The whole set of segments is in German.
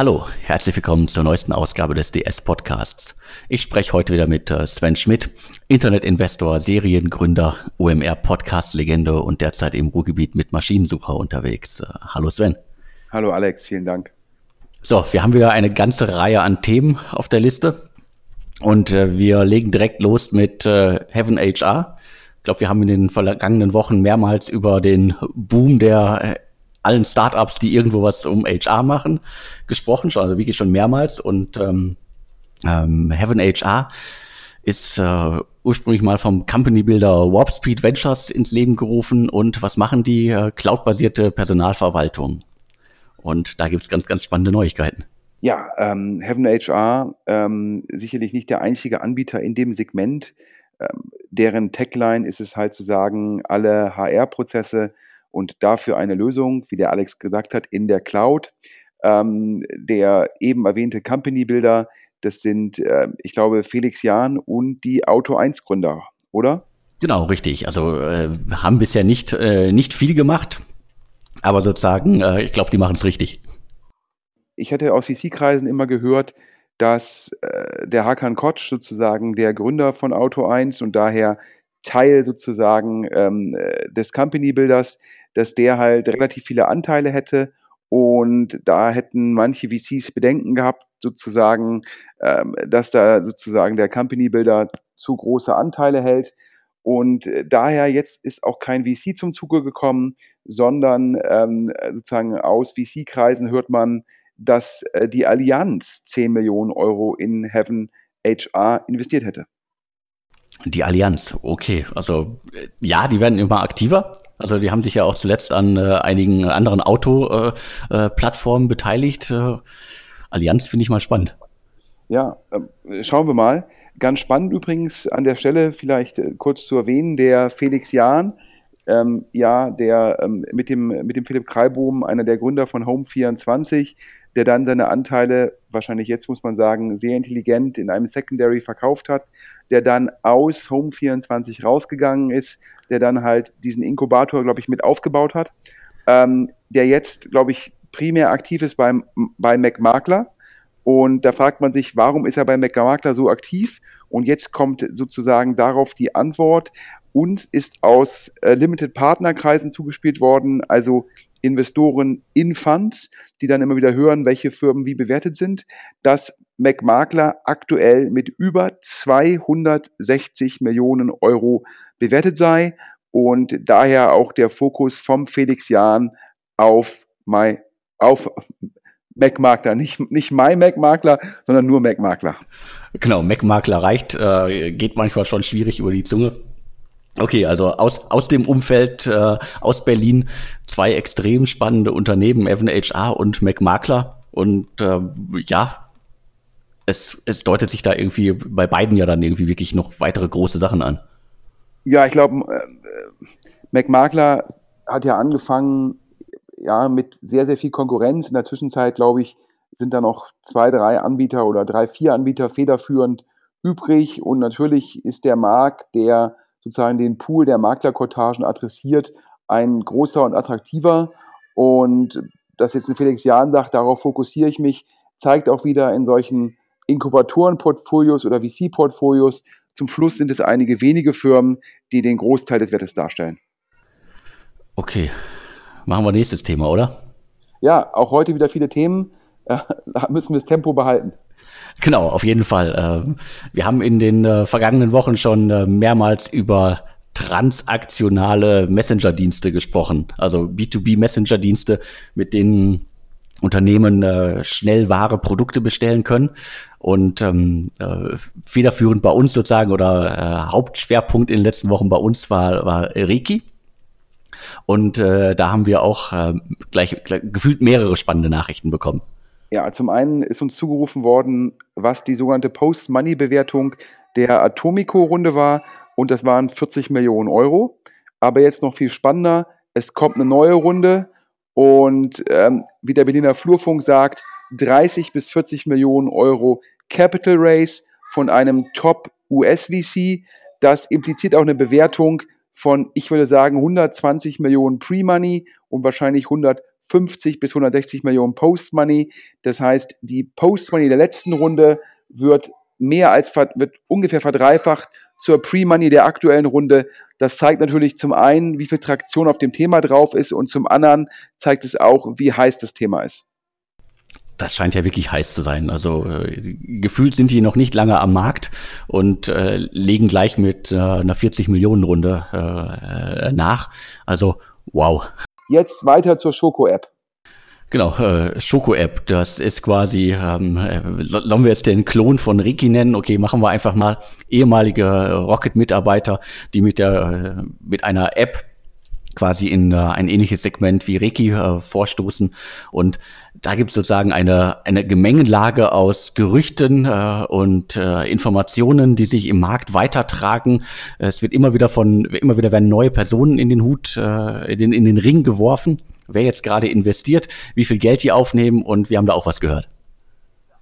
Hallo, herzlich willkommen zur neuesten Ausgabe des DS Podcasts. Ich spreche heute wieder mit äh, Sven Schmidt, Internetinvestor, Seriengründer, OMR Podcast Legende und derzeit im Ruhrgebiet mit Maschinensucher unterwegs. Äh, hallo Sven. Hallo Alex, vielen Dank. So, wir haben wieder eine ganze Reihe an Themen auf der Liste und äh, wir legen direkt los mit Heaven HR. Ich glaube, wir haben in den vergangenen Wochen mehrmals über den Boom der allen Startups, die irgendwo was um HR machen, gesprochen, schon, also wirklich schon mehrmals. Und ähm, ähm, Heaven HR ist äh, ursprünglich mal vom Company Builder Warp Speed Ventures ins Leben gerufen. Und was machen die? Äh, Cloud-basierte Personalverwaltung. Und da gibt's ganz, ganz spannende Neuigkeiten. Ja, ähm, Heaven HR, ähm, sicherlich nicht der einzige Anbieter in dem Segment. Ähm, deren Tagline ist es halt zu sagen, alle HR-Prozesse und dafür eine Lösung, wie der Alex gesagt hat, in der Cloud. Ähm, der eben erwähnte Company Builder, das sind, äh, ich glaube, Felix Jahn und die Auto 1 Gründer, oder? Genau, richtig. Also äh, haben bisher nicht, äh, nicht viel gemacht, aber sozusagen, äh, ich glaube, die machen es richtig. Ich hatte aus VC-Kreisen immer gehört, dass äh, der Hakan Kotsch sozusagen der Gründer von Auto 1 und daher Teil sozusagen ähm, äh, des Company Builders, dass der halt relativ viele Anteile hätte und da hätten manche VCs Bedenken gehabt, sozusagen, ähm, dass da sozusagen der Company Builder zu große Anteile hält. Und äh, daher jetzt ist auch kein VC zum Zuge gekommen, sondern ähm, sozusagen aus VC-Kreisen hört man, dass äh, die Allianz 10 Millionen Euro in Heaven HR investiert hätte. Die Allianz, okay. Also ja, die werden immer aktiver. Also die haben sich ja auch zuletzt an äh, einigen anderen Auto-Plattformen äh, äh, beteiligt. Äh, Allianz finde ich mal spannend. Ja, äh, schauen wir mal. Ganz spannend übrigens an der Stelle vielleicht äh, kurz zu erwähnen, der Felix Jahn, ähm, ja, der ähm, mit, dem, mit dem Philipp Kreibohm, einer der Gründer von Home24, der dann seine Anteile, wahrscheinlich jetzt muss man sagen, sehr intelligent in einem Secondary verkauft hat, der dann aus Home24 rausgegangen ist, der dann halt diesen Inkubator, glaube ich, mit aufgebaut hat, ähm, der jetzt, glaube ich, primär aktiv ist beim, bei MacMakler. Und da fragt man sich, warum ist er bei MacMakler so aktiv? Und jetzt kommt sozusagen darauf die Antwort. Uns ist aus äh, Limited Partnerkreisen zugespielt worden, also Investoren in Funds, die dann immer wieder hören, welche Firmen wie bewertet sind, dass McMakler aktuell mit über 260 Millionen Euro bewertet sei und daher auch der Fokus vom Felix Jahn auf My, auf Mac-Makler, nicht, nicht My Mac-Makler, sondern nur Mac-Makler. Genau, Mac-Makler reicht, äh, geht manchmal schon schwierig über die Zunge. Okay, also aus, aus dem Umfeld äh, aus Berlin zwei extrem spannende Unternehmen, Evan HR und McMakler. Und äh, ja, es, es deutet sich da irgendwie bei beiden ja dann irgendwie wirklich noch weitere große Sachen an. Ja, ich glaube, äh, McMakler hat ja angefangen ja, mit sehr, sehr viel Konkurrenz. In der Zwischenzeit, glaube ich, sind da noch zwei, drei Anbieter oder drei, vier Anbieter federführend übrig. Und natürlich ist der Markt, der sozusagen den Pool der Maklerkortagen adressiert, ein großer und attraktiver. Und dass jetzt ein Felix Jahn sagt, darauf fokussiere ich mich, zeigt auch wieder in solchen Inkubatoren-Portfolios oder VC-Portfolios. Zum Schluss sind es einige wenige Firmen, die den Großteil des Wertes darstellen. Okay, machen wir nächstes Thema, oder? Ja, auch heute wieder viele Themen. Da müssen wir das Tempo behalten. Genau, auf jeden Fall. Ähm, wir haben in den äh, vergangenen Wochen schon äh, mehrmals über transaktionale Messenger-Dienste gesprochen, also B2B-Messenger-Dienste, mit denen Unternehmen äh, schnell wahre Produkte bestellen können. Und ähm, äh, federführend bei uns sozusagen oder äh, Hauptschwerpunkt in den letzten Wochen bei uns war, war Reiki. Und äh, da haben wir auch äh, gleich, gleich gefühlt mehrere spannende Nachrichten bekommen. Ja, zum einen ist uns zugerufen worden, was die sogenannte Post-Money-Bewertung der Atomico-Runde war. Und das waren 40 Millionen Euro. Aber jetzt noch viel spannender, es kommt eine neue Runde. Und ähm, wie der Berliner Flurfunk sagt, 30 bis 40 Millionen Euro Capital Raise von einem Top-US-VC. Das impliziert auch eine Bewertung von, ich würde sagen, 120 Millionen Pre-Money und wahrscheinlich 100 150 bis 160 Millionen Post-Money. Das heißt, die Post-Money der letzten Runde wird mehr als, wird ungefähr verdreifacht zur Pre-Money der aktuellen Runde. Das zeigt natürlich zum einen, wie viel Traktion auf dem Thema drauf ist und zum anderen zeigt es auch, wie heiß das Thema ist. Das scheint ja wirklich heiß zu sein. Also äh, gefühlt sind die noch nicht lange am Markt und äh, legen gleich mit äh, einer 40 Millionen Runde äh, nach. Also wow. Jetzt weiter zur Schoko-App. Genau, äh, Schoko-App, das ist quasi, ähm, äh, sollen wir jetzt den Klon von Ricky nennen? Okay, machen wir einfach mal ehemalige Rocket-Mitarbeiter, die mit der äh, mit einer App quasi in äh, ein ähnliches Segment wie Reiki äh, vorstoßen. Und da gibt es sozusagen eine, eine Gemengenlage aus Gerüchten äh, und äh, Informationen, die sich im Markt weitertragen. Es wird immer wieder von, immer wieder werden neue Personen in den Hut, äh, in, den, in den Ring geworfen wer jetzt gerade investiert, wie viel Geld die aufnehmen und wir haben da auch was gehört.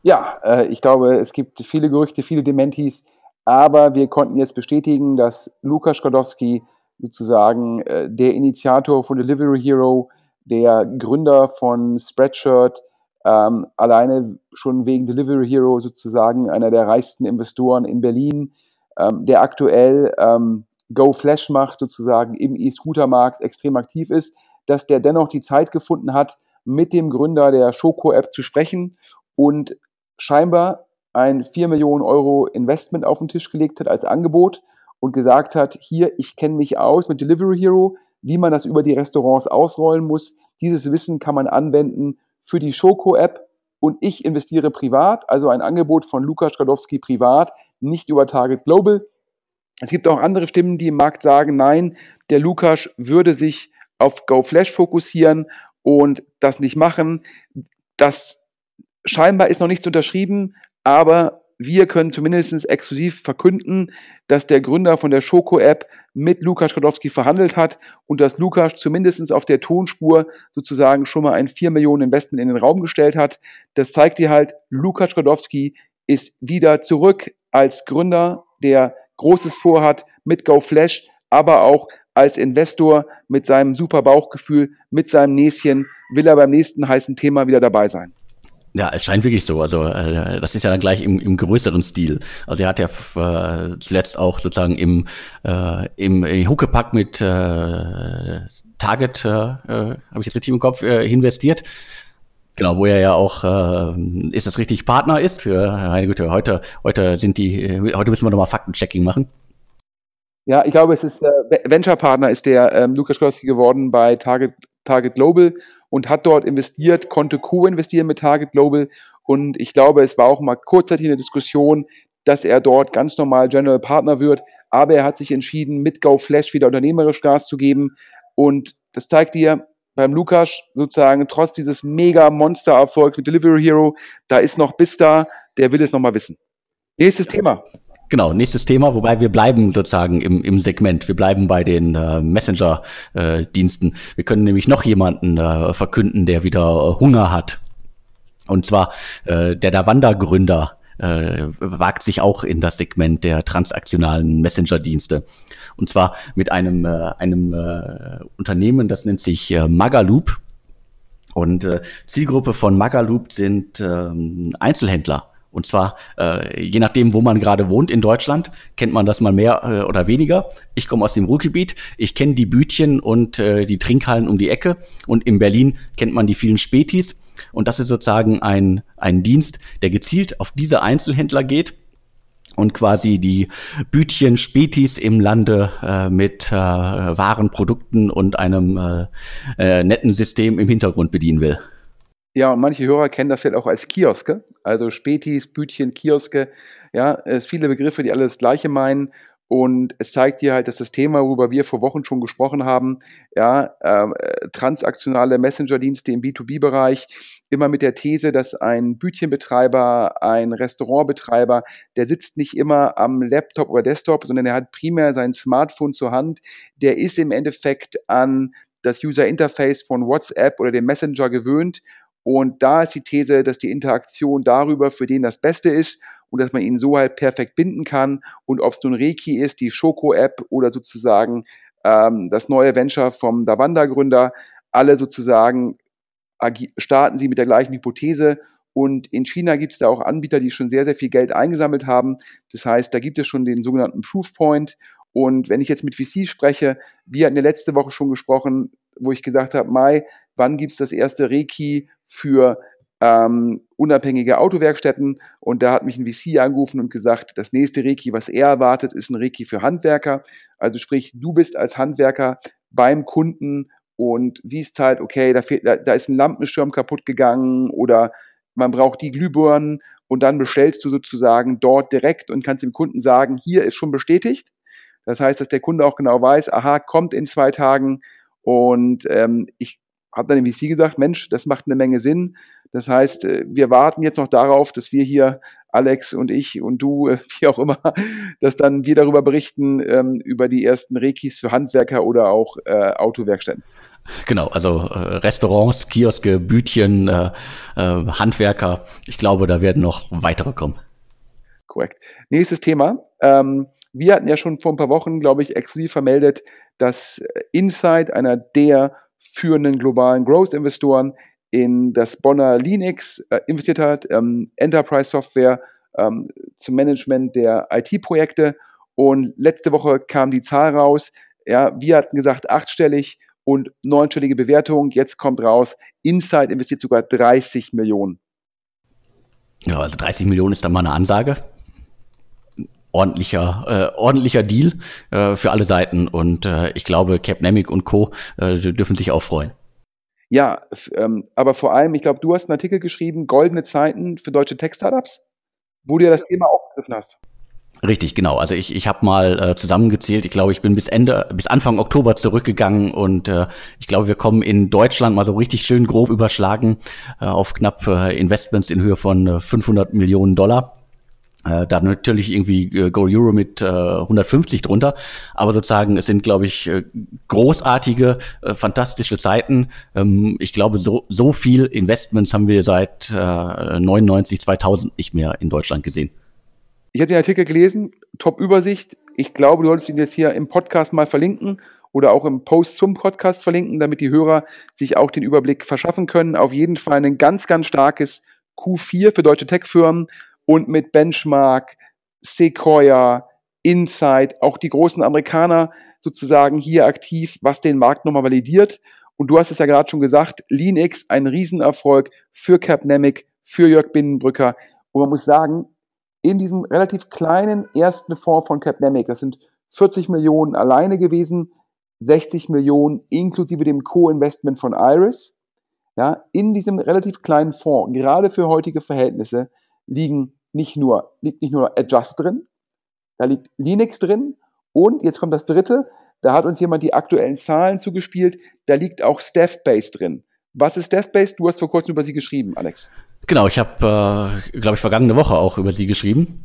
Ja, äh, ich glaube, es gibt viele Gerüchte, viele Dementis, aber wir konnten jetzt bestätigen, dass Lukas Skadowski sozusagen äh, der Initiator von Delivery Hero, der Gründer von Spreadshirt, ähm, alleine schon wegen Delivery Hero sozusagen einer der reichsten Investoren in Berlin, ähm, der aktuell ähm, Go Flash macht, sozusagen im E-Scooter-Markt extrem aktiv ist dass der dennoch die Zeit gefunden hat, mit dem Gründer der Schoko-App zu sprechen und scheinbar ein 4 Millionen Euro Investment auf den Tisch gelegt hat als Angebot und gesagt hat, hier, ich kenne mich aus mit Delivery Hero, wie man das über die Restaurants ausrollen muss. Dieses Wissen kann man anwenden für die Schoko-App und ich investiere privat, also ein Angebot von Lukas Skadowski privat, nicht über Target Global. Es gibt auch andere Stimmen, die im Markt sagen, nein, der Lukas würde sich auf Go Flash fokussieren und das nicht machen. Das scheinbar ist noch nichts unterschrieben, aber wir können zumindest exklusiv verkünden, dass der Gründer von der Schoko-App mit Lukas Skadowski verhandelt hat und dass Lukas zumindest auf der Tonspur sozusagen schon mal ein 4 Millionen Investment in den Raum gestellt hat. Das zeigt dir halt, Lukas Skadowski ist wieder zurück als Gründer, der Großes vorhat mit GoFlash, aber auch als Investor mit seinem super Bauchgefühl, mit seinem Näschen, will er beim nächsten heißen Thema wieder dabei sein. Ja, es scheint wirklich so. Also äh, das ist ja dann gleich im, im größeren Stil. Also er hat ja äh, zuletzt auch sozusagen im, äh, im, im Huckepack mit äh, Target, äh, äh habe ich jetzt richtig im Kopf, äh, investiert. Genau, wo er ja auch, äh, ist das richtig, Partner ist. Für, meine Güte, heute, heute sind die, heute müssen wir nochmal Faktenchecking machen. Ja, ich glaube, es ist äh, Venture Partner ist der ähm, Lukas Klosky geworden bei Target, Target Global und hat dort investiert, konnte co-investieren mit Target Global und ich glaube, es war auch mal kurzzeitig eine Diskussion, dass er dort ganz normal General Partner wird, aber er hat sich entschieden, mit GoFlash wieder unternehmerisch Gas zu geben und das zeigt dir, beim Lukas sozusagen trotz dieses mega Monster-Erfolgs mit Delivery Hero, da ist noch bis da, der will es nochmal wissen. Nächstes Thema. Genau, nächstes Thema, wobei wir bleiben sozusagen im, im Segment. Wir bleiben bei den äh, Messenger-Diensten. Äh, wir können nämlich noch jemanden äh, verkünden, der wieder äh, Hunger hat. Und zwar äh, der Davanda-Gründer äh, wagt sich auch in das Segment der transaktionalen Messenger-Dienste. Und zwar mit einem, äh, einem äh, Unternehmen, das nennt sich äh, Magaloop. Und äh, Zielgruppe von Magaloop sind äh, Einzelhändler. Und zwar, äh, je nachdem, wo man gerade wohnt in Deutschland, kennt man das mal mehr äh, oder weniger. Ich komme aus dem Ruhrgebiet, ich kenne die Bütchen und äh, die Trinkhallen um die Ecke. Und in Berlin kennt man die vielen Spätis. Und das ist sozusagen ein, ein Dienst, der gezielt auf diese Einzelhändler geht und quasi die Bütchen Spätis im Lande äh, mit äh, wahren Produkten und einem äh, äh, netten System im Hintergrund bedienen will. Ja, und manche Hörer kennen das vielleicht auch als Kioske, also Spätis, Bütchen, Kioske. Ja, es viele Begriffe, die alle das Gleiche meinen. Und es zeigt dir halt, dass das Thema, worüber wir vor Wochen schon gesprochen haben, ja, ähm, äh, transaktionale Messenger-Dienste im B2B-Bereich, immer mit der These, dass ein Bütchenbetreiber, ein Restaurantbetreiber, der sitzt nicht immer am Laptop oder Desktop, sondern er hat primär sein Smartphone zur Hand. Der ist im Endeffekt an das User Interface von WhatsApp oder dem Messenger gewöhnt und da ist die These, dass die Interaktion darüber für den das Beste ist und dass man ihn so halt perfekt binden kann. Und ob es nun Reiki ist, die Schoko-App oder sozusagen ähm, das neue Venture vom Davanda-Gründer, alle sozusagen starten sie mit der gleichen Hypothese. Und in China gibt es da auch Anbieter, die schon sehr, sehr viel Geld eingesammelt haben. Das heißt, da gibt es schon den sogenannten Proof Point. Und wenn ich jetzt mit VC spreche, wir hatten ja letzte Woche schon gesprochen, wo ich gesagt habe, Mai, wann gibt es das erste Reiki für ähm, unabhängige Autowerkstätten? Und da hat mich ein VC angerufen und gesagt, das nächste Reiki, was er erwartet, ist ein Reiki für Handwerker. Also sprich, du bist als Handwerker beim Kunden und siehst halt, okay, da, fehlt, da, da ist ein Lampenschirm kaputt gegangen oder man braucht die Glühbirnen und dann bestellst du sozusagen dort direkt und kannst dem Kunden sagen, hier ist schon bestätigt. Das heißt, dass der Kunde auch genau weiß, aha, kommt in zwei Tagen und ähm, ich habe dann VC gesagt, Mensch, das macht eine Menge Sinn. Das heißt, äh, wir warten jetzt noch darauf, dass wir hier, Alex und ich und du, äh, wie auch immer, dass dann wir darüber berichten, ähm, über die ersten Rekis für Handwerker oder auch äh, Autowerkstätten. Genau, also äh, Restaurants, Kioske, Bütchen, äh, äh, Handwerker. Ich glaube, da werden noch weitere kommen. Korrekt. Nächstes Thema. Ähm, wir hatten ja schon vor ein paar Wochen, glaube ich, exklusiv vermeldet, dass Insight, einer der führenden globalen Growth-Investoren, in das Bonner Linux äh, investiert hat, ähm, Enterprise-Software ähm, zum Management der IT-Projekte. Und letzte Woche kam die Zahl raus. Ja, wir hatten gesagt achtstellig und neunstellige Bewertung. Jetzt kommt raus, Insight investiert sogar 30 Millionen. Ja, also 30 Millionen ist dann mal eine Ansage. Ordentlicher, äh, ordentlicher Deal äh, für alle Seiten und äh, ich glaube, Capnemic und Co. Äh, dürfen sich auch freuen. Ja, ähm, aber vor allem, ich glaube, du hast einen Artikel geschrieben, Goldene Zeiten für deutsche Tech-Startups, wo du ja das Thema aufgegriffen hast. Richtig, genau. Also ich, ich habe mal äh, zusammengezählt, ich glaube, ich bin bis Ende, bis Anfang Oktober zurückgegangen und äh, ich glaube, wir kommen in Deutschland mal so richtig schön grob überschlagen äh, auf knapp äh, Investments in Höhe von äh, 500 Millionen Dollar. Äh, da natürlich irgendwie äh, Go Euro mit äh, 150 drunter, aber sozusagen es sind, glaube ich, äh, großartige, äh, fantastische Zeiten. Ähm, ich glaube, so, so viel Investments haben wir seit äh, 99, 2000 nicht mehr in Deutschland gesehen. Ich habe den Artikel gelesen, Top-Übersicht. Ich glaube, du solltest ihn jetzt hier im Podcast mal verlinken oder auch im Post zum Podcast verlinken, damit die Hörer sich auch den Überblick verschaffen können. Auf jeden Fall ein ganz, ganz starkes Q4 für deutsche Tech-Firmen und mit Benchmark, Sequoia, Insight, auch die großen Amerikaner sozusagen hier aktiv, was den Markt nochmal validiert. Und du hast es ja gerade schon gesagt, LeanX ein Riesenerfolg für Capnemic, für Jörg Binnenbrücker. Und man muss sagen, in diesem relativ kleinen ersten Fonds von Capnemic, das sind 40 Millionen alleine gewesen, 60 Millionen inklusive dem Co-Investment von Iris. Ja, in diesem relativ kleinen Fonds, gerade für heutige Verhältnisse, liegen nicht nur, liegt nicht nur Adjust drin, da liegt Linux drin und jetzt kommt das dritte, da hat uns jemand die aktuellen Zahlen zugespielt, da liegt auch Staffbase drin. Was ist Staffbase? Du hast vor kurzem über sie geschrieben, Alex. Genau, ich habe, äh, glaube ich, vergangene Woche auch über sie geschrieben.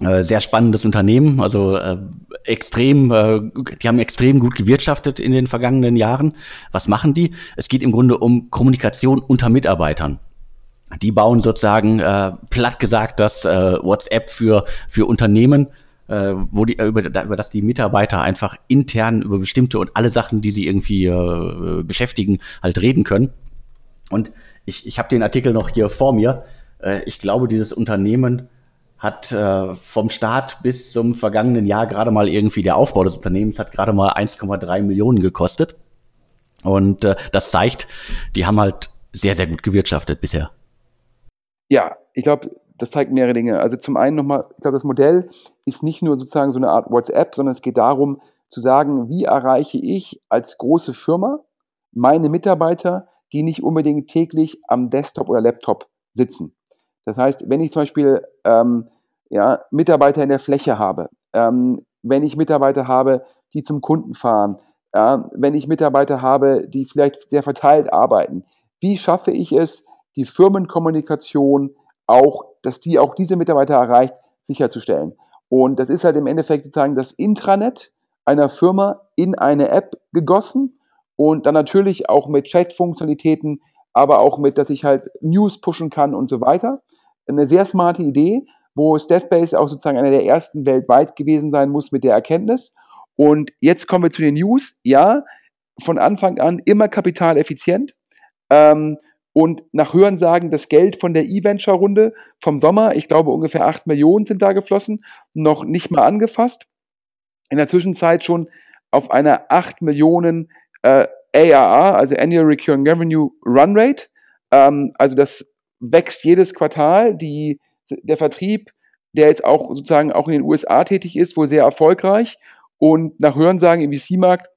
Äh, sehr spannendes Unternehmen, also äh, extrem, äh, die haben extrem gut gewirtschaftet in den vergangenen Jahren. Was machen die? Es geht im Grunde um Kommunikation unter Mitarbeitern. Die bauen sozusagen, äh, platt gesagt, das äh, WhatsApp für, für Unternehmen, äh, wo die, über, über das die Mitarbeiter einfach intern über bestimmte und alle Sachen, die sie irgendwie äh, beschäftigen, halt reden können. Und ich, ich habe den Artikel noch hier vor mir. Äh, ich glaube, dieses Unternehmen hat äh, vom Start bis zum vergangenen Jahr gerade mal irgendwie der Aufbau des Unternehmens hat gerade mal 1,3 Millionen gekostet. Und äh, das zeigt, die haben halt sehr, sehr gut gewirtschaftet bisher. Ja, ich glaube, das zeigt mehrere Dinge. Also zum einen nochmal, ich glaube, das Modell ist nicht nur sozusagen so eine Art WhatsApp, sondern es geht darum zu sagen, wie erreiche ich als große Firma meine Mitarbeiter die nicht unbedingt täglich am Desktop oder Laptop sitzen. Das heißt, wenn ich zum Beispiel ähm, ja, Mitarbeiter in der Fläche habe, ähm, wenn ich Mitarbeiter habe, die zum Kunden fahren, ja, wenn ich Mitarbeiter habe, die vielleicht sehr verteilt arbeiten, wie schaffe ich es, die Firmenkommunikation auch, dass die auch diese Mitarbeiter erreicht, sicherzustellen? Und das ist halt im Endeffekt sozusagen das Intranet einer Firma in eine App gegossen und dann natürlich auch mit Chat-Funktionalitäten, aber auch mit, dass ich halt News pushen kann und so weiter. Eine sehr smarte Idee, wo Staffbase auch sozusagen einer der ersten weltweit gewesen sein muss mit der Erkenntnis. Und jetzt kommen wir zu den News. Ja, von Anfang an immer kapitaleffizient. Ähm, und nach Hörensagen das Geld von der E-Venture-Runde vom Sommer, ich glaube ungefähr 8 Millionen sind da geflossen, noch nicht mal angefasst. In der Zwischenzeit schon auf einer 8 Millionen äh, ARR, also Annual Recurring Revenue Run Rate. Ähm, also das wächst jedes Quartal. Die, der Vertrieb, der jetzt auch sozusagen auch in den USA tätig ist, wohl sehr erfolgreich. Und nach Hörensagen im VC-Markt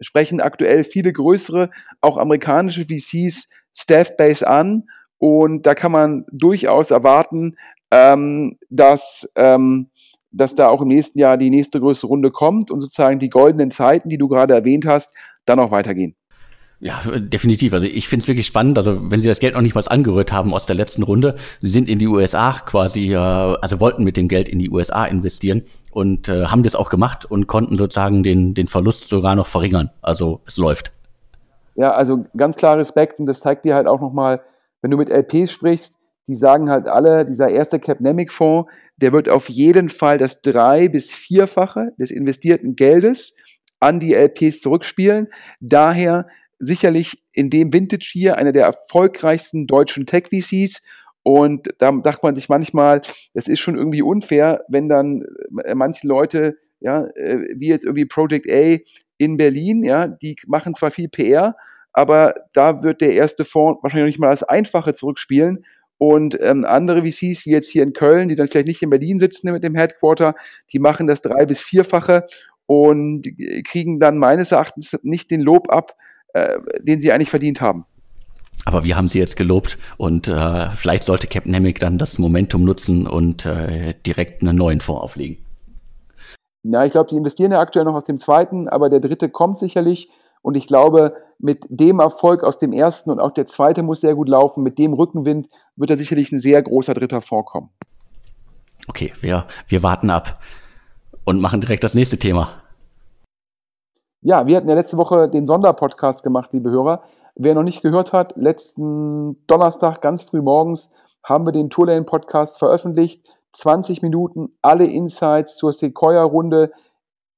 sprechen aktuell viele größere, auch amerikanische VCs Staff-Base an. Und da kann man durchaus erwarten, ähm, dass, ähm, dass da auch im nächsten Jahr die nächste größere Runde kommt und sozusagen die goldenen Zeiten, die du gerade erwähnt hast, dann auch weitergehen. Ja, definitiv. Also ich finde es wirklich spannend. Also wenn Sie das Geld noch nicht mal angerührt haben aus der letzten Runde, Sie sind in die USA quasi, äh, also wollten mit dem Geld in die USA investieren und äh, haben das auch gemacht und konnten sozusagen den, den Verlust sogar noch verringern. Also es läuft. Ja, also ganz klar Respekt und das zeigt dir halt auch nochmal, wenn du mit LPs sprichst, die sagen halt alle, dieser erste Capnemic-Fonds, der wird auf jeden Fall das drei- bis vierfache des investierten Geldes an die LPs zurückspielen. Daher sicherlich in dem Vintage hier einer der erfolgreichsten deutschen Tech-VCs. Und da dachte man sich manchmal, das ist schon irgendwie unfair, wenn dann äh, manche Leute, ja, äh, wie jetzt irgendwie Project A in Berlin, ja, die machen zwar viel PR, aber da wird der erste Fonds wahrscheinlich nicht mal das Einfache zurückspielen. Und ähm, andere VCs, wie jetzt hier in Köln, die dann vielleicht nicht in Berlin sitzen mit dem Headquarter, die machen das drei- bis vierfache und kriegen dann meines Erachtens nicht den Lob ab, äh, den sie eigentlich verdient haben. Aber wir haben sie jetzt gelobt und äh, vielleicht sollte Captain Nemec dann das Momentum nutzen und äh, direkt einen neuen Fonds auflegen. Ja, ich glaube, die investieren ja aktuell noch aus dem zweiten, aber der dritte kommt sicherlich. Und ich glaube, mit dem Erfolg aus dem ersten und auch der zweite muss sehr gut laufen, mit dem Rückenwind wird da sicherlich ein sehr großer dritter Fonds kommen. Okay, wir, wir warten ab und machen direkt das nächste Thema. Ja, wir hatten ja letzte Woche den Sonderpodcast gemacht, liebe Hörer. Wer noch nicht gehört hat, letzten Donnerstag ganz früh morgens haben wir den Tourlane Podcast veröffentlicht. 20 Minuten, alle Insights zur Sequoia-Runde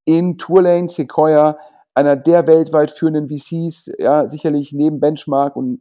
in Tourlane. Sequoia, einer der weltweit führenden VCs, ja, sicherlich neben Benchmark und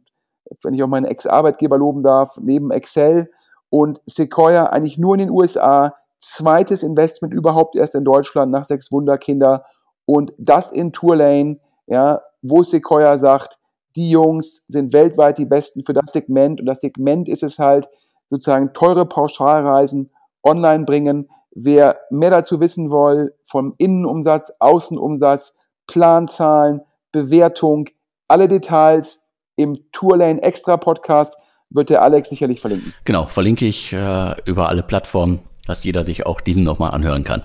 wenn ich auch meinen Ex-Arbeitgeber loben darf, neben Excel und Sequoia eigentlich nur in den USA. Zweites Investment überhaupt erst in Deutschland nach sechs Wunderkinder und das in Tourlane, ja, wo Sequoia sagt, die Jungs sind weltweit die Besten für das Segment und das Segment ist es halt, sozusagen teure Pauschalreisen online bringen. Wer mehr dazu wissen will, vom Innenumsatz, Außenumsatz, Planzahlen, Bewertung, alle Details im Tourlane Extra Podcast wird der Alex sicherlich verlinken. Genau, verlinke ich äh, über alle Plattformen, dass jeder sich auch diesen nochmal anhören kann.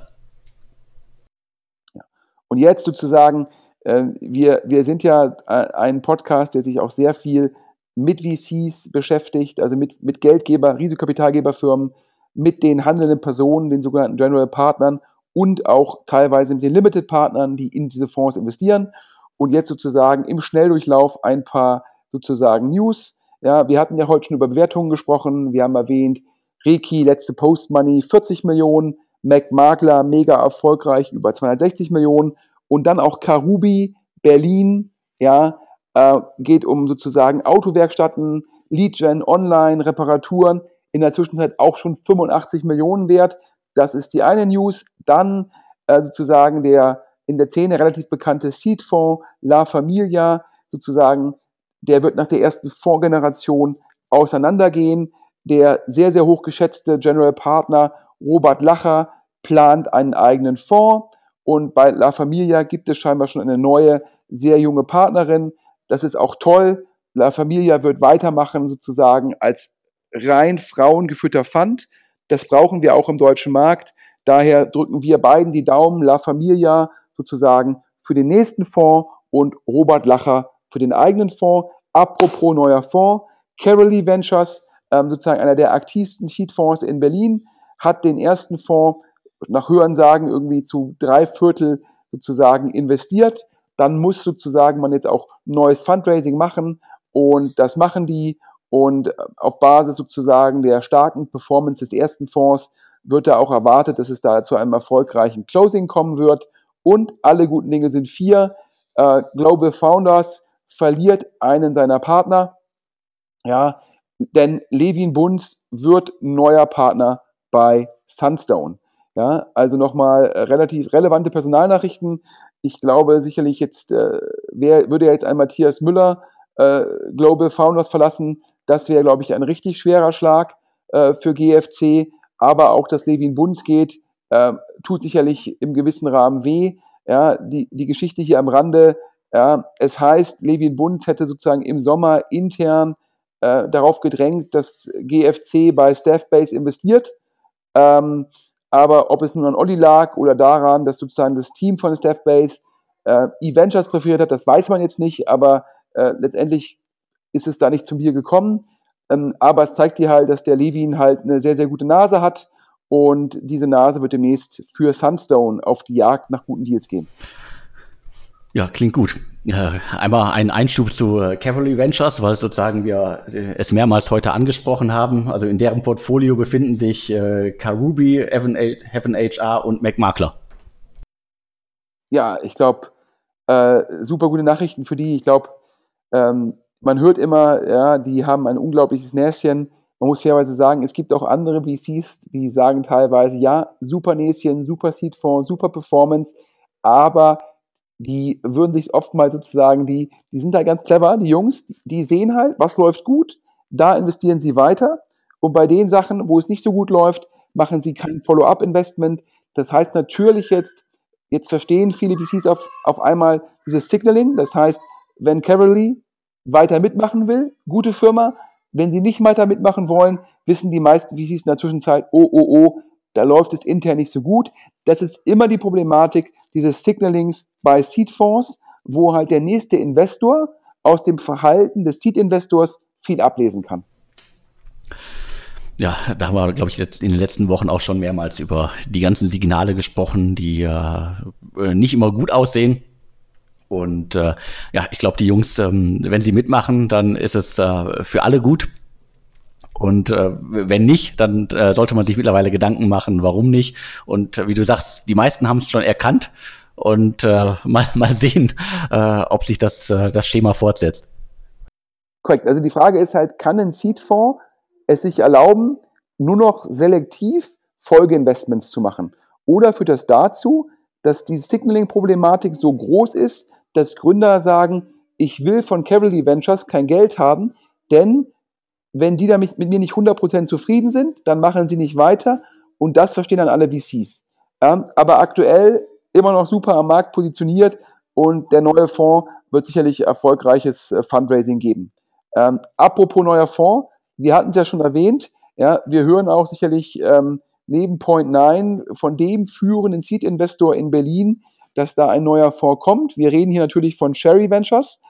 Und jetzt sozusagen, äh, wir, wir sind ja äh, ein Podcast, der sich auch sehr viel mit VCs beschäftigt, also mit, mit Geldgeber, Risikokapitalgeberfirmen, mit den handelnden Personen, den sogenannten General Partnern und auch teilweise mit den Limited Partnern, die in diese Fonds investieren. Und jetzt sozusagen im Schnelldurchlauf ein paar sozusagen News. Ja, wir hatten ja heute schon über Bewertungen gesprochen. Wir haben erwähnt, Reiki, letzte Post Money, 40 Millionen, Mac Makler mega erfolgreich, über 260 Millionen. Und dann auch Karubi, Berlin, ja, äh, geht um sozusagen Autowerkstatten, Leadgen, Online, Reparaturen, in der Zwischenzeit auch schon 85 Millionen wert. Das ist die eine News. Dann äh, sozusagen der in der Szene relativ bekannte Seedfonds La Familia, sozusagen, der wird nach der ersten Fondsgeneration auseinandergehen. Der sehr, sehr hoch geschätzte General Partner Robert Lacher plant einen eigenen Fonds und bei La Familia gibt es scheinbar schon eine neue, sehr junge Partnerin. Das ist auch toll. La Familia wird weitermachen sozusagen als rein frauengeführter Fund. Das brauchen wir auch im deutschen Markt. Daher drücken wir beiden die Daumen, La Familia sozusagen für den nächsten Fonds und Robert Lacher für den eigenen Fonds. Apropos neuer Fonds, Carolee Ventures, ähm, sozusagen einer der aktivsten Sheet-Fonds in Berlin, hat den ersten Fonds nach Hörensagen irgendwie zu drei Viertel sozusagen investiert. Dann muss sozusagen man jetzt auch neues Fundraising machen und das machen die. Und auf Basis sozusagen der starken Performance des ersten Fonds wird da auch erwartet, dass es da zu einem erfolgreichen Closing kommen wird. Und alle guten Dinge sind vier. Äh, Global Founders verliert einen seiner Partner. Ja, denn Levin Bunz wird neuer Partner bei Sunstone. Ja, also nochmal relativ relevante Personalnachrichten. Ich glaube sicherlich jetzt, äh, wer würde jetzt ein Matthias Müller äh, Global Founders verlassen, das wäre, glaube ich, ein richtig schwerer Schlag äh, für GFC. Aber auch, dass Levin Bunz geht, äh, tut sicherlich im gewissen Rahmen weh. Ja, die, die Geschichte hier am Rande, ja, es heißt, Levin Bunz hätte sozusagen im Sommer intern äh, darauf gedrängt, dass GFC bei Staffbase investiert. Ähm, aber ob es nun an Olli lag oder daran, dass sozusagen das Team von Staffbase äh, E-Ventures präferiert hat, das weiß man jetzt nicht, aber äh, letztendlich ist es da nicht zum Bier gekommen. Ähm, aber es zeigt dir halt, dass der Levin halt eine sehr, sehr gute Nase hat und diese Nase wird demnächst für Sunstone auf die Jagd nach guten Deals gehen. Ja, klingt gut. Einmal ein Einschub zu äh, Cavalry Ventures, weil sozusagen wir äh, es mehrmals heute angesprochen haben. Also in deren Portfolio befinden sich äh, Karubi, Heaven, HR und McMakler. Ja, ich glaube, äh, super gute Nachrichten für die. Ich glaube, ähm, man hört immer, ja, die haben ein unglaubliches Näschen. Man muss fairerweise sagen, es gibt auch andere VCs, die sagen teilweise, ja, super Näschen, super Seedfonds, super Performance, aber die würden sich oftmals sozusagen, die, die sind da ganz clever, die Jungs, die sehen halt, was läuft gut, da investieren sie weiter. Und bei den Sachen, wo es nicht so gut läuft, machen sie kein Follow-up-Investment. Das heißt natürlich jetzt, jetzt verstehen viele VCs auf, auf einmal dieses Signaling. Das heißt, wenn Carolee weiter mitmachen will, gute Firma. Wenn sie nicht weiter mitmachen wollen, wissen die meisten VCs in der Zwischenzeit, oh, oh, oh, da läuft es intern nicht so gut. Das ist immer die Problematik dieses Signalings bei Seed-Fonds, wo halt der nächste Investor aus dem Verhalten des Seed-Investors viel ablesen kann. Ja, da haben wir, glaube ich, in den letzten Wochen auch schon mehrmals über die ganzen Signale gesprochen, die äh, nicht immer gut aussehen. Und äh, ja, ich glaube, die Jungs, ähm, wenn sie mitmachen, dann ist es äh, für alle gut. Und äh, wenn nicht, dann äh, sollte man sich mittlerweile Gedanken machen, warum nicht. Und äh, wie du sagst, die meisten haben es schon erkannt und äh, mal, mal sehen, äh, ob sich das, äh, das Schema fortsetzt. Korrekt. Also die Frage ist halt, kann ein Seed-Fonds es sich erlauben, nur noch selektiv Folgeinvestments zu machen? Oder führt das dazu, dass die Signaling-Problematik so groß ist, dass Gründer sagen, ich will von Cavalry Ventures kein Geld haben, denn wenn die damit mit mir nicht 100% zufrieden sind, dann machen sie nicht weiter und das verstehen dann alle VCs. Ja, aber aktuell immer noch super am Markt positioniert und der neue Fonds wird sicherlich erfolgreiches äh, Fundraising geben. Ähm, apropos neuer Fonds, wir hatten es ja schon erwähnt, ja, wir hören auch sicherlich ähm, neben Point 9 von dem führenden Seed-Investor in Berlin, dass da ein neuer Fonds kommt. Wir reden hier natürlich von Sherry Ventures.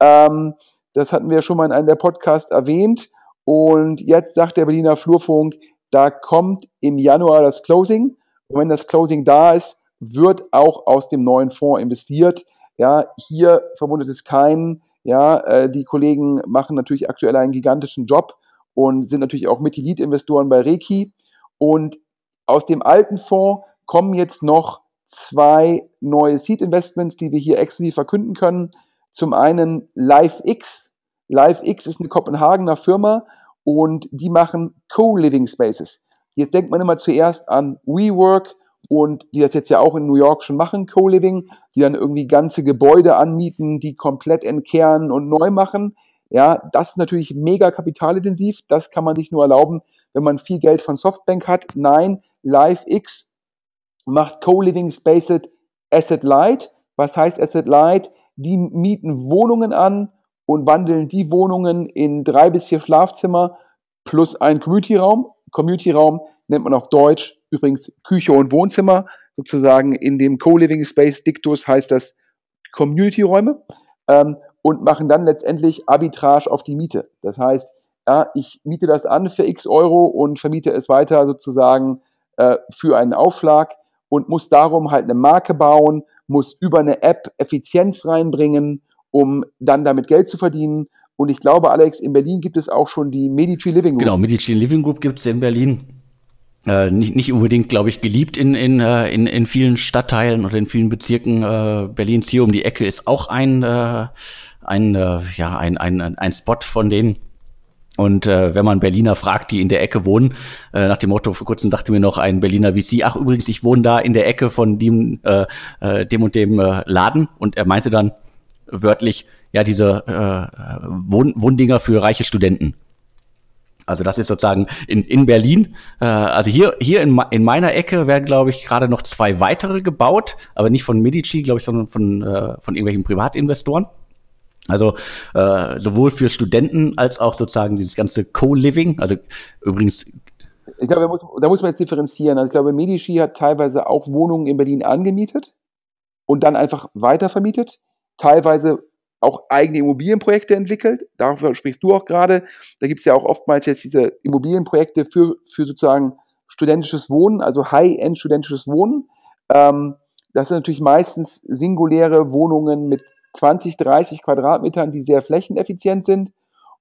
Ähm, das hatten wir schon mal in einem der Podcasts erwähnt. Und jetzt sagt der Berliner Flurfunk, da kommt im Januar das Closing. Und wenn das Closing da ist, wird auch aus dem neuen Fonds investiert. Ja, hier verwundert es keinen. Ja, äh, die Kollegen machen natürlich aktuell einen gigantischen Job und sind natürlich auch mit Lead-Investoren bei Reiki. Und aus dem alten Fonds kommen jetzt noch zwei neue Seed-Investments, die wir hier exklusiv verkünden können. Zum einen LiveX. LiveX ist eine Kopenhagener Firma und die machen Co-Living Spaces. Jetzt denkt man immer zuerst an WeWork und die das jetzt ja auch in New York schon machen, Co-Living, die dann irgendwie ganze Gebäude anmieten, die komplett entkernen und neu machen. Ja, das ist natürlich mega kapitalintensiv. Das kann man sich nur erlauben, wenn man viel Geld von Softbank hat. Nein, LiveX macht Co-Living Spaces Asset Light. Was heißt Asset Light? Die mieten Wohnungen an und wandeln die Wohnungen in drei bis vier Schlafzimmer plus einen Community-Raum. Community-Raum nennt man auf Deutsch übrigens Küche und Wohnzimmer. Sozusagen in dem Co-Living Space Dictus heißt das Community-Räume ähm, und machen dann letztendlich Arbitrage auf die Miete. Das heißt, ja, ich miete das an für x Euro und vermiete es weiter sozusagen äh, für einen Aufschlag und muss darum halt eine Marke bauen, muss über eine App Effizienz reinbringen, um dann damit Geld zu verdienen. Und ich glaube, Alex, in Berlin gibt es auch schon die Medici Living Group. Genau, Medici Living Group gibt es in Berlin. Äh, nicht, nicht unbedingt, glaube ich, geliebt in, in, äh, in, in vielen Stadtteilen oder in vielen Bezirken äh, Berlins. Hier um die Ecke ist auch ein, äh, ein, äh, ja, ein, ein, ein Spot von denen. Und äh, wenn man Berliner fragt, die in der Ecke wohnen, äh, nach dem Motto, vor kurzem sagte mir noch ein Berliner VC, ach übrigens, ich wohne da in der Ecke von dem, äh, äh, dem und dem äh, Laden. Und er meinte dann wörtlich, ja, diese äh, Wohn Wohndinger für reiche Studenten. Also das ist sozusagen in, in Berlin. Äh, also hier, hier in, in meiner Ecke werden, glaube ich, gerade noch zwei weitere gebaut, aber nicht von Medici, glaube ich, sondern von, äh, von irgendwelchen Privatinvestoren. Also äh, sowohl für Studenten als auch sozusagen dieses ganze Co-Living. Also übrigens. Ich glaube, da muss, da muss man jetzt differenzieren. Also ich glaube, Medici hat teilweise auch Wohnungen in Berlin angemietet und dann einfach weitervermietet. Teilweise auch eigene Immobilienprojekte entwickelt. Dafür sprichst du auch gerade. Da gibt es ja auch oftmals jetzt diese Immobilienprojekte für, für sozusagen studentisches Wohnen, also High-End studentisches Wohnen. Ähm, das sind natürlich meistens singuläre Wohnungen mit 20, 30 Quadratmetern, die sehr flächeneffizient sind.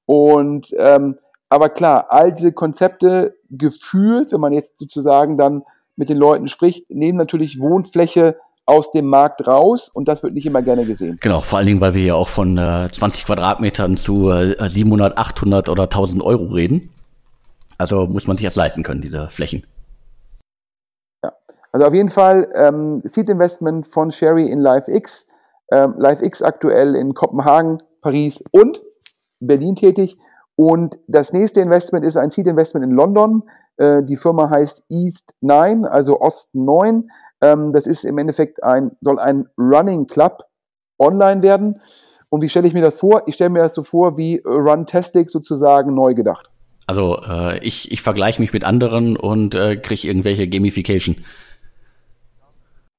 Und ähm, aber klar, all diese Konzepte gefühlt, wenn man jetzt sozusagen dann mit den Leuten spricht, nehmen natürlich Wohnfläche aus dem Markt raus und das wird nicht immer gerne gesehen. Genau, vor allen Dingen, weil wir ja auch von äh, 20 Quadratmetern zu äh, 700, 800 oder 1000 Euro reden. Also muss man sich das leisten können, diese Flächen. Ja, also auf jeden Fall ähm, Seed Investment von Sherry in LiveX. Ähm, LiveX aktuell in Kopenhagen, Paris und Berlin tätig. Und das nächste Investment ist ein Seed Investment in London. Äh, die Firma heißt East 9, also Ost 9. Ähm, das ist im Endeffekt ein, soll ein Running Club online werden. Und wie stelle ich mir das vor? Ich stelle mir das so vor wie Runtastic sozusagen neu gedacht. Also äh, ich, ich vergleiche mich mit anderen und äh, kriege irgendwelche Gamification.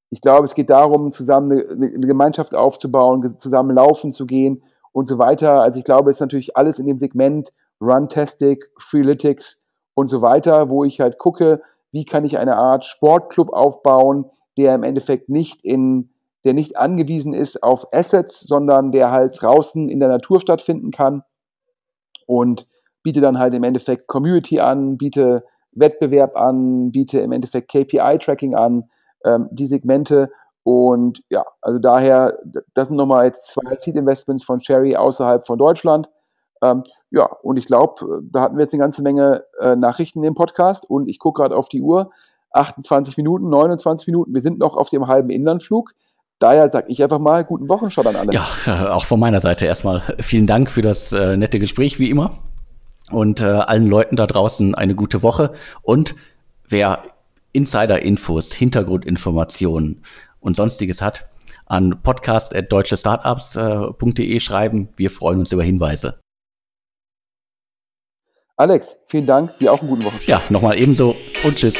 Ich glaube, es geht darum, zusammen eine, eine, Gemeinschaft aufzubauen, zusammen laufen zu gehen und so weiter. Also ich glaube, es ist natürlich alles in dem Segment Runtastic, Freeletics und so weiter, wo ich halt gucke, wie kann ich eine Art Sportclub aufbauen, der im Endeffekt nicht in, der nicht angewiesen ist auf Assets, sondern der halt draußen in der Natur stattfinden kann und biete dann halt im Endeffekt Community an, biete Wettbewerb an, biete im Endeffekt KPI-Tracking an, ähm, die Segmente und ja, also daher, das sind nochmal jetzt zwei Seed-Investments von Cherry außerhalb von Deutschland. Ähm, ja, und ich glaube, da hatten wir jetzt eine ganze Menge äh, Nachrichten im Podcast und ich gucke gerade auf die Uhr. 28 Minuten, 29 Minuten. Wir sind noch auf dem halben Inlandflug. Daher sage ich einfach mal guten Wochenstart an alle. Ja, äh, auch von meiner Seite erstmal vielen Dank für das äh, nette Gespräch, wie immer. Und äh, allen Leuten da draußen eine gute Woche. Und wer Insider-Infos, Hintergrundinformationen und sonstiges hat, an podcast.deutschestartups.de äh, schreiben. Wir freuen uns über Hinweise. Alex, vielen Dank. Dir auch einen guten Wochenstart. Ja, nochmal ebenso und tschüss.